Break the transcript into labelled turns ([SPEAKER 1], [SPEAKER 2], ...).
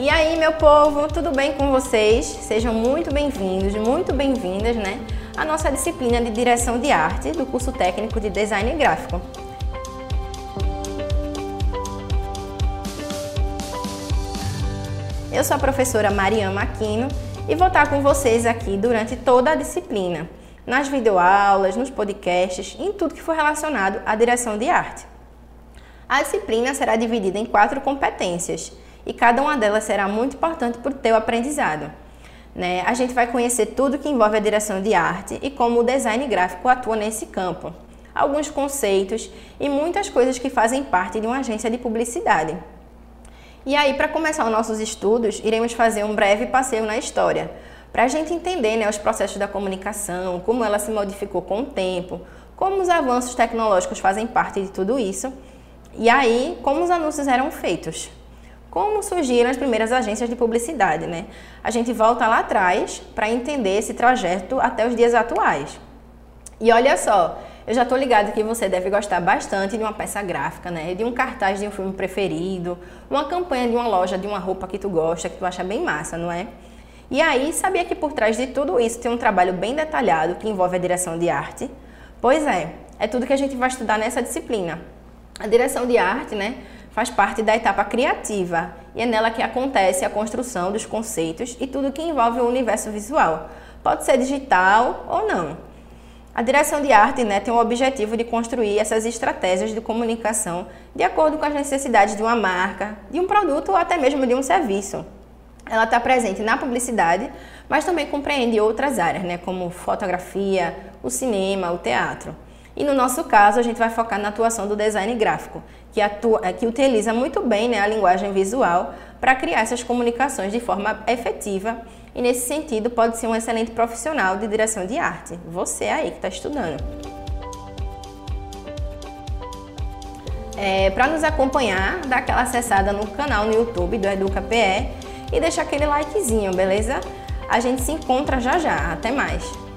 [SPEAKER 1] E aí, meu povo, tudo bem com vocês? Sejam muito bem-vindos, muito bem-vindas, né? À nossa disciplina de Direção de Arte do curso técnico de Design Gráfico. Eu sou a professora Mariana Aquino e vou estar com vocês aqui durante toda a disciplina, nas videoaulas, nos podcasts, em tudo que for relacionado à direção de arte. A disciplina será dividida em quatro competências e cada uma delas será muito importante para o teu aprendizado. Né? A gente vai conhecer tudo que envolve a direção de arte e como o design gráfico atua nesse campo, alguns conceitos e muitas coisas que fazem parte de uma agência de publicidade. E aí, para começar os nossos estudos, iremos fazer um breve passeio na história, para a gente entender né, os processos da comunicação, como ela se modificou com o tempo, como os avanços tecnológicos fazem parte de tudo isso, e aí, como os anúncios eram feitos como surgiram as primeiras agências de publicidade, né? A gente volta lá atrás para entender esse trajeto até os dias atuais. E olha só, eu já estou ligado que você deve gostar bastante de uma peça gráfica, né? De um cartaz de um filme preferido, uma campanha de uma loja de uma roupa que tu gosta, que tu acha bem massa, não é? E aí, sabia que por trás de tudo isso tem um trabalho bem detalhado que envolve a direção de arte? Pois é, é tudo que a gente vai estudar nessa disciplina. A direção de arte, né? Faz parte da etapa criativa e é nela que acontece a construção dos conceitos e tudo que envolve o universo visual. Pode ser digital ou não. A direção de arte né, tem o objetivo de construir essas estratégias de comunicação de acordo com as necessidades de uma marca, de um produto ou até mesmo de um serviço. Ela está presente na publicidade, mas também compreende outras áreas, né, como fotografia, o cinema, o teatro. E no nosso caso, a gente vai focar na atuação do design gráfico, que, atua, que utiliza muito bem né, a linguagem visual para criar essas comunicações de forma efetiva e, nesse sentido, pode ser um excelente profissional de direção de arte. Você aí que está estudando. É, para nos acompanhar, dá aquela acessada no canal no YouTube do Educa PE e deixa aquele likezinho, beleza? A gente se encontra já já. Até mais!